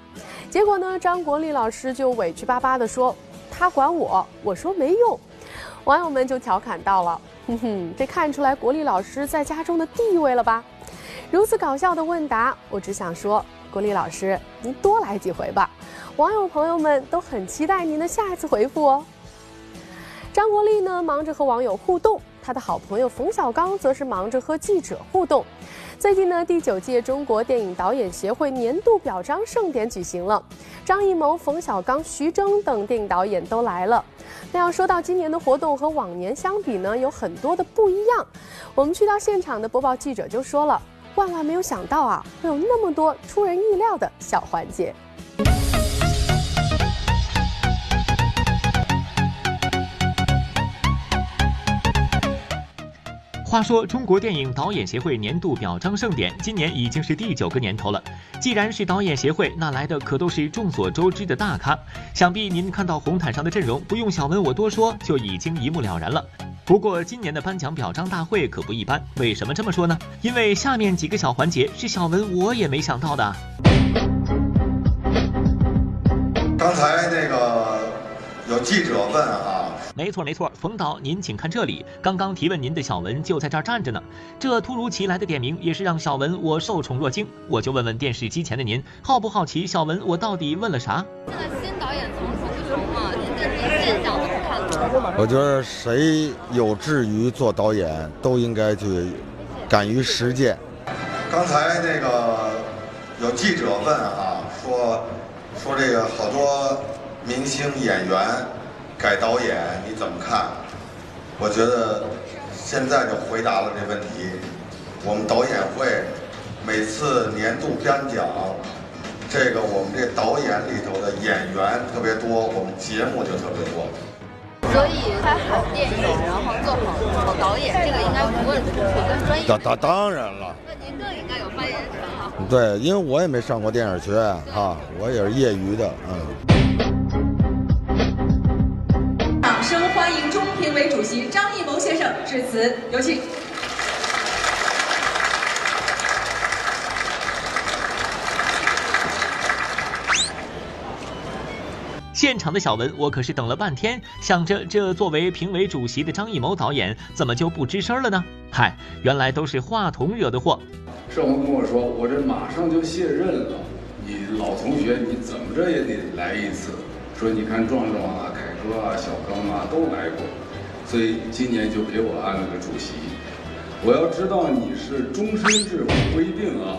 结果呢，张国立老师就委屈巴巴地说，他管我，我说没用。网友们就调侃到了，哼哼，这看出来国立老师在家中的地位了吧？如此搞笑的问答，我只想说，国立老师，您多来几回吧。网友朋友们都很期待您的下一次回复哦。张国立呢，忙着和网友互动；他的好朋友冯小刚则是忙着和记者互动。最近呢，第九届中国电影导演协会年度表彰盛典举行了，张艺谋、冯小刚、徐峥等电影导演都来了。那要说到今年的活动和往年相比呢，有很多的不一样。我们去到现场的播报记者就说了，万万没有想到啊，会有那么多出人意料的小环节。话说，中国电影导演协会年度表彰盛典今年已经是第九个年头了。既然是导演协会，那来的可都是众所周知的大咖。想必您看到红毯上的阵容，不用小文我多说，就已经一目了然了。不过今年的颁奖表彰大会可不一般，为什么这么说呢？因为下面几个小环节是小文我也没想到的。刚才那个有记者问啊，没错没错，冯导您请看这里，刚刚提问您的小文就在这儿站着呢。这突如其来的点名也是让小文我受宠若惊，我就问问电视机前的您，好不好奇小文我到底问了啥？这个新导演层出不穷啊，您对这个现象怎么看？我觉得谁有志于做导演，都应该去敢于实践。刚才那个有记者问啊，说说这个好多明星演员改导演你怎么看？我觉得现在就回答了这问题。我们导演会每次年度颁奖，这个我们这导演里头的演员特别多，我们节目就特别多。所以拍好电影，然后做好好导演，这个应该不问出处，跟专业。当当当然了。那您更应该有发言权了。对，因为我也没上过电影学院啊，我也是业余的，嗯。委主席张艺谋先生致辞，有请。现场的小文，我可是等了半天，想着这作为评委主席的张艺谋导演怎么就不吱声了呢？嗨，原来都是话筒惹的祸。盛红跟我说：“我这马上就卸任了，你老同学你怎么着也得来一次。说你看壮壮啊、凯哥啊、小刚啊都来过，所以今年就给我安了个主席。我要知道你是终身制，不一定啊。”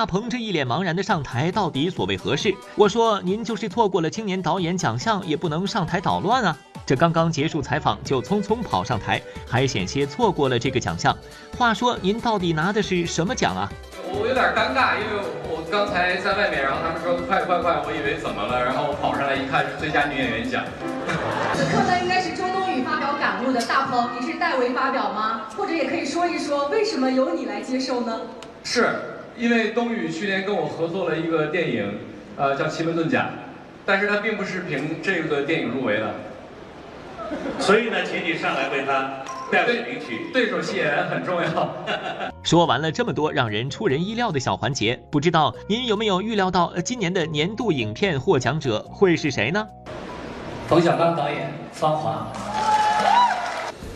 大鹏这一脸茫然的上台，到底所谓何事？我说您就是错过了青年导演奖项，也不能上台捣乱啊！这刚刚结束采访就匆匆跑上台，还险些错过了这个奖项。话说您到底拿的是什么奖啊？我有点尴尬，因为我刚才在外面，然后他们说快快快，我以为怎么了，然后我跑上来一看是最佳女演员奖。此刻呢，应该是周冬雨发表感悟的。大鹏，你是代为发表吗？或者也可以说一说，为什么由你来接受呢？是。因为冬雨去年跟我合作了一个电影，呃，叫《奇门遁甲》，但是他并不是凭这个电影入围的，所以呢，请你上来为他代为领取。对手戏演员很重要。说完了这么多让人出人意料的小环节，不知道您有没有预料到今年的年度影片获奖者会是谁呢？冯小刚导演《芳华》。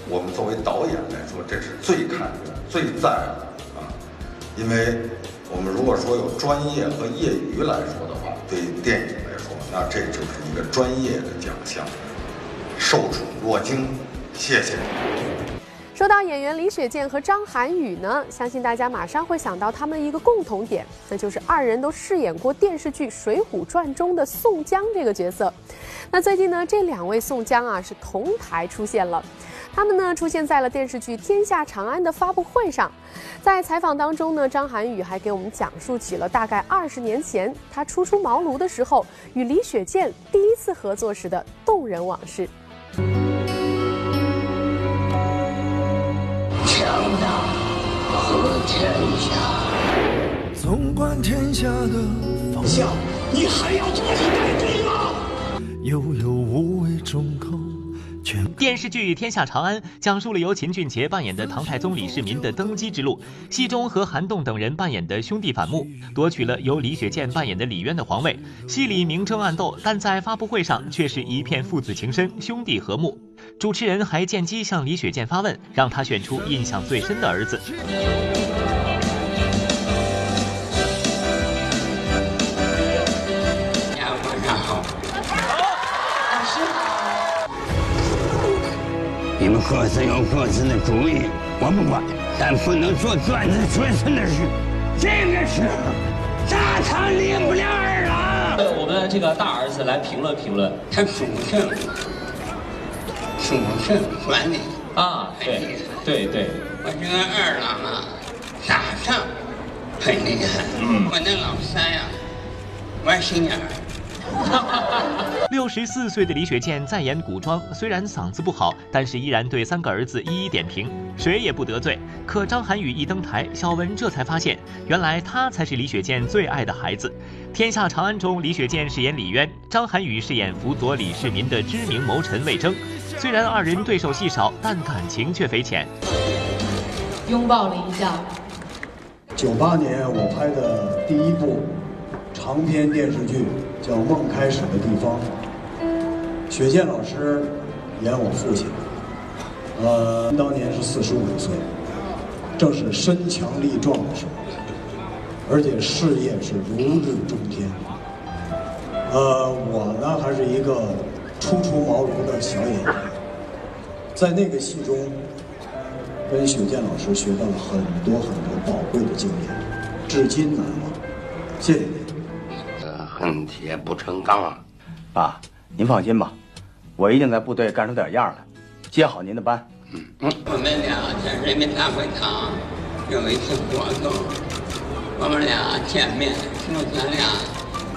我们作为导演来说，这是最看重、最在乎啊，因为。我们如果说有专业和业余来说的话，对于电影来说，那这就是一个专业的奖项，受宠若惊。谢谢。说到演员李雪健和张涵予呢，相信大家马上会想到他们一个共同点，那就是二人都饰演过电视剧《水浒传》中的宋江这个角色。那最近呢，这两位宋江啊是同台出现了。他们呢出现在了电视剧《天下长安》的发布会上，在采访当中呢，张涵予还给我们讲述起了大概二十年前他初出茅庐的时候与李雪健第一次合作时的动人往事。强大和天下，纵观天下的方向，你还要坐以待毙吗？悠悠。电视剧《天下长安》讲述了由秦俊杰扮演的唐太宗李世民的登基之路，戏中和韩栋等人扮演的兄弟反目，夺取了由李雪健扮演的李渊的皇位。戏里明争暗斗，但在发布会上却是一片父子情深、兄弟和睦。主持人还见机向李雪健发问，让他选出印象最深的儿子。各自有各自的主意，我不管，但不能做断子绝孙的事。这个时候，大唐离不了二郎。我们这个大儿子来评论评论，他主政，主政管理啊，对对对。我觉得二郎啊，打仗很厉害。嗯。我那老三呀，玩心眼儿，六十四岁的李雪健再演古装，虽然嗓子不好，但是依然对三个儿子一一点评，谁也不得罪。可张涵予一登台，小文这才发现，原来他才是李雪健最爱的孩子。《天下长安》中，李雪健饰演李渊，张涵予饰演辅佐李世民的知名谋臣魏征。虽然二人对手戏少，但感情却匪浅。拥抱了一下。九八年我拍的第一部长篇电视剧叫《梦开始的地方》，雪健老师演我父亲，呃，当年是四十五岁，正是身强力壮的时候，而且事业是如日中天。呃，我呢还是一个初出茅庐的小演员，在那个戏中。跟雪健老师学到了很多很多宝贵的经验，至今难忘。谢谢。呃，恨铁不成钢啊！爸，您放心吧，我一定在部队干出点样来，接好您的班。嗯嗯。我们俩在人民大会堂有一次活动，我们俩见面，说咱俩，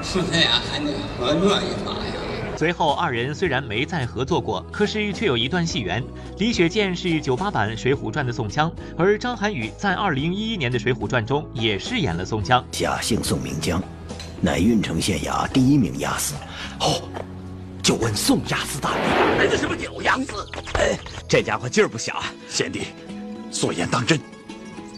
说咱俩还得合作一把呀。随后，二人虽然没再合作过，可是却有一段戏缘。李雪健是九八版《水浒传》的宋江，而张涵予在二零一一年的《水浒传》中也饰演了宋江。假姓宋名江，乃运城县衙第一名押司。哦，就问宋押司大人，来的什么九押司？哎，这家伙劲儿不小啊！贤弟，所言当真。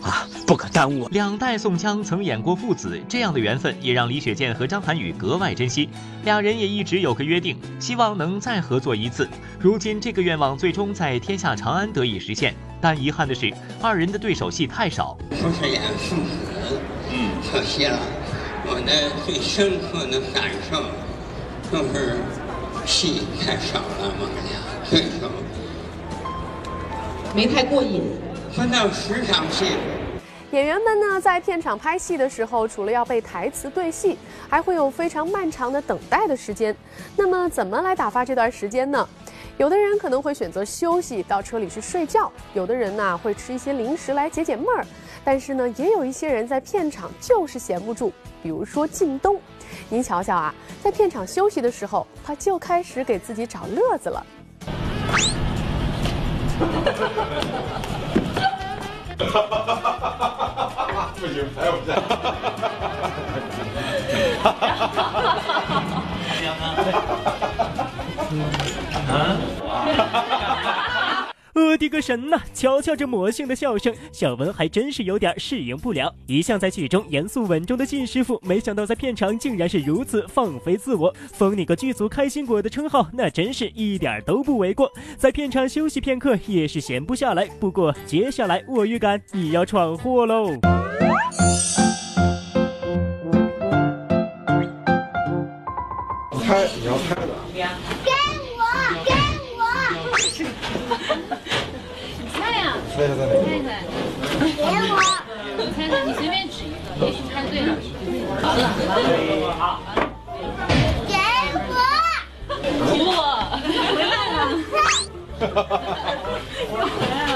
啊，不可耽误。两代宋江曾演过父子，这样的缘分也让李雪健和张涵予格外珍惜。两人也一直有个约定，希望能再合作一次。如今这个愿望最终在《天下长安》得以实现，但遗憾的是，二人的对手戏太少。不是演父子，嗯，可惜了。我的最深刻的感受就是戏太少了嘛，呀对手没太过瘾。分到十场戏。演员们呢，在片场拍戏的时候，除了要背台词对戏，还会有非常漫长的等待的时间。那么，怎么来打发这段时间呢？有的人可能会选择休息，到车里去睡觉；有的人呢，会吃一些零食来解解闷儿。但是呢，也有一些人在片场就是闲不住，比如说靳东。您瞧瞧啊，在片场休息的时候，他就开始给自己找乐子了。哈哈哈哈哈！不行，还有这。啊！我的个神呐！瞧瞧这魔性的笑声，小文还真是有点适应不了。一向在剧中严肃稳重的靳师傅，没想到在片场竟然是如此放飞自我，封你个剧组开心果的称号，那真是一点都不为过。在片场休息片刻也是闲不下来。不过接下来我预感你要闯祸喽！猜，你要猜的。猜猜？给我。你猜猜，你随便指一个，也许猜对了。好了，好。给我。给我。回来了。又回来了。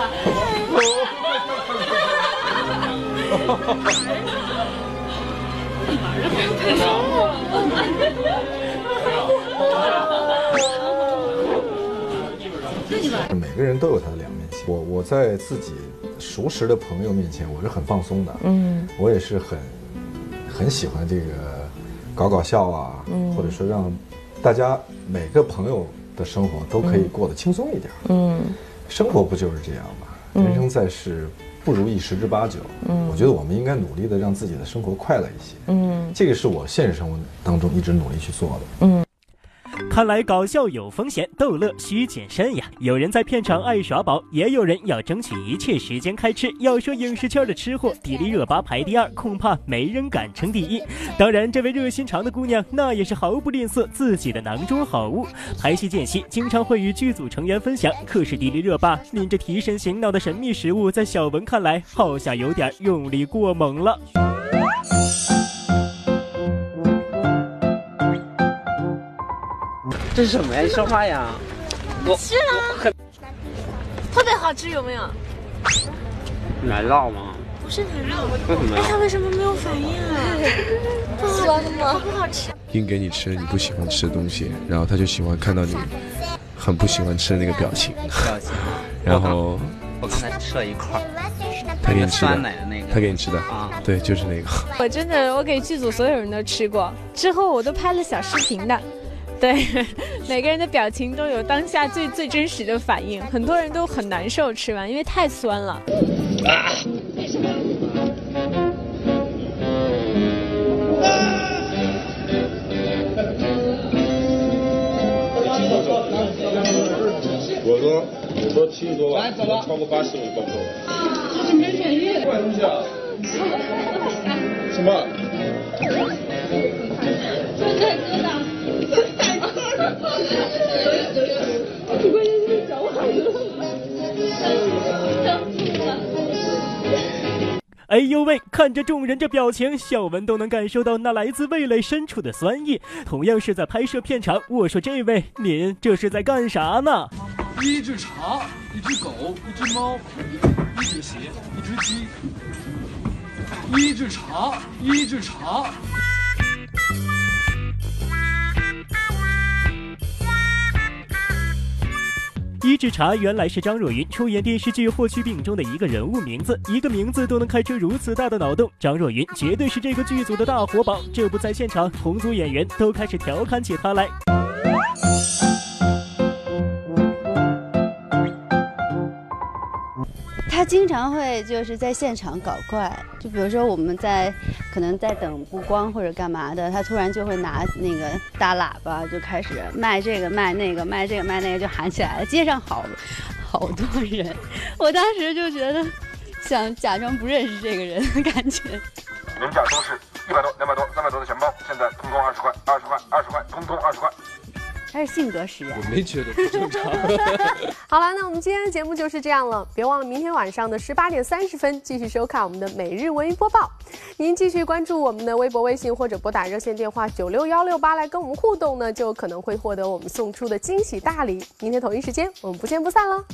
每个人都有他的两面性。我我在自己熟识的朋友面前，我是很放松的。嗯，我也是很很喜欢这个搞搞笑啊，或者说让大家每个朋友的生活都可以过得轻松一点。嗯，生活不就是这样吗？人生在世，不如意十之八九。嗯，我觉得我们应该努力的让自己的生活快乐一些。嗯，这个是我现实生活当中一直努力去做的。嗯。看来搞笑有风险，逗乐需谨慎呀。有人在片场爱耍宝，也有人要争取一切时间开吃。要说影视圈的吃货，迪丽热巴排第二，恐怕没人敢称第一。当然，这位热心肠的姑娘，那也是毫不吝啬自己的囊中好物。拍戏间隙，经常会与剧组成员分享。可是迪丽热巴拎着提神醒脑的神秘食物，在小文看来，好像有点用力过猛了。这是什么呀？你说话呀！我吃了，很特别好吃，有没有？奶酪吗？不是奶酪，为什么？哎，它为什么没有反应啊？酸吗？好不好吃？硬给你吃你不喜欢吃的东西，然后他就喜欢看到你很不喜欢吃的那个表情。表情。然后我刚才吃了一块，他给你吃的酸奶的那个，他给你吃的啊，对，就是那个。我真的，我给剧组所有人都吃过，之后我都拍了小视频的，对，每个人的表情都有当下最最真实的反应，很多人都很难受吃完，因为太酸了。啊我说，我说七十多万，超过八十我就报销了。这是没免疫，怪东西啊？什么？哎呦喂！看着众人这表情，小文都能感受到那来自味蕾深处的酸意。同样是在拍摄片场，我说这位，您这是在干啥呢？一只茶，一只狗，一只猫，一只鞋，一只鸡。一只茶，一只茶。一制茶原来是张若昀出演电视剧《霍去病》中的一个人物名字，一个名字都能开出如此大的脑洞，张若昀绝对是这个剧组的大活宝。这不在现场，同组演员都开始调侃起他来。他经常会就是在现场搞怪，就比如说我们在可能在等布光或者干嘛的，他突然就会拿那个大喇叭就开始卖这个卖那个卖这个卖那个就喊起来了，街上好好多人，我当时就觉得想假装不认识这个人的 感觉。原价都是一百多、两百多、三百多的钱包，现在通通二十块，二十块，二十块，通通二十块。他是性格使然，我没觉得不正常。好了，那我们今天的节目就是这样了。别忘了明天晚上的十八点三十分继续收看我们的每日文娱播报。您继续关注我们的微博、微信或者拨打热线电话九六幺六八来跟我们互动呢，就可能会获得我们送出的惊喜大礼。明天同一时间，我们不见不散喽。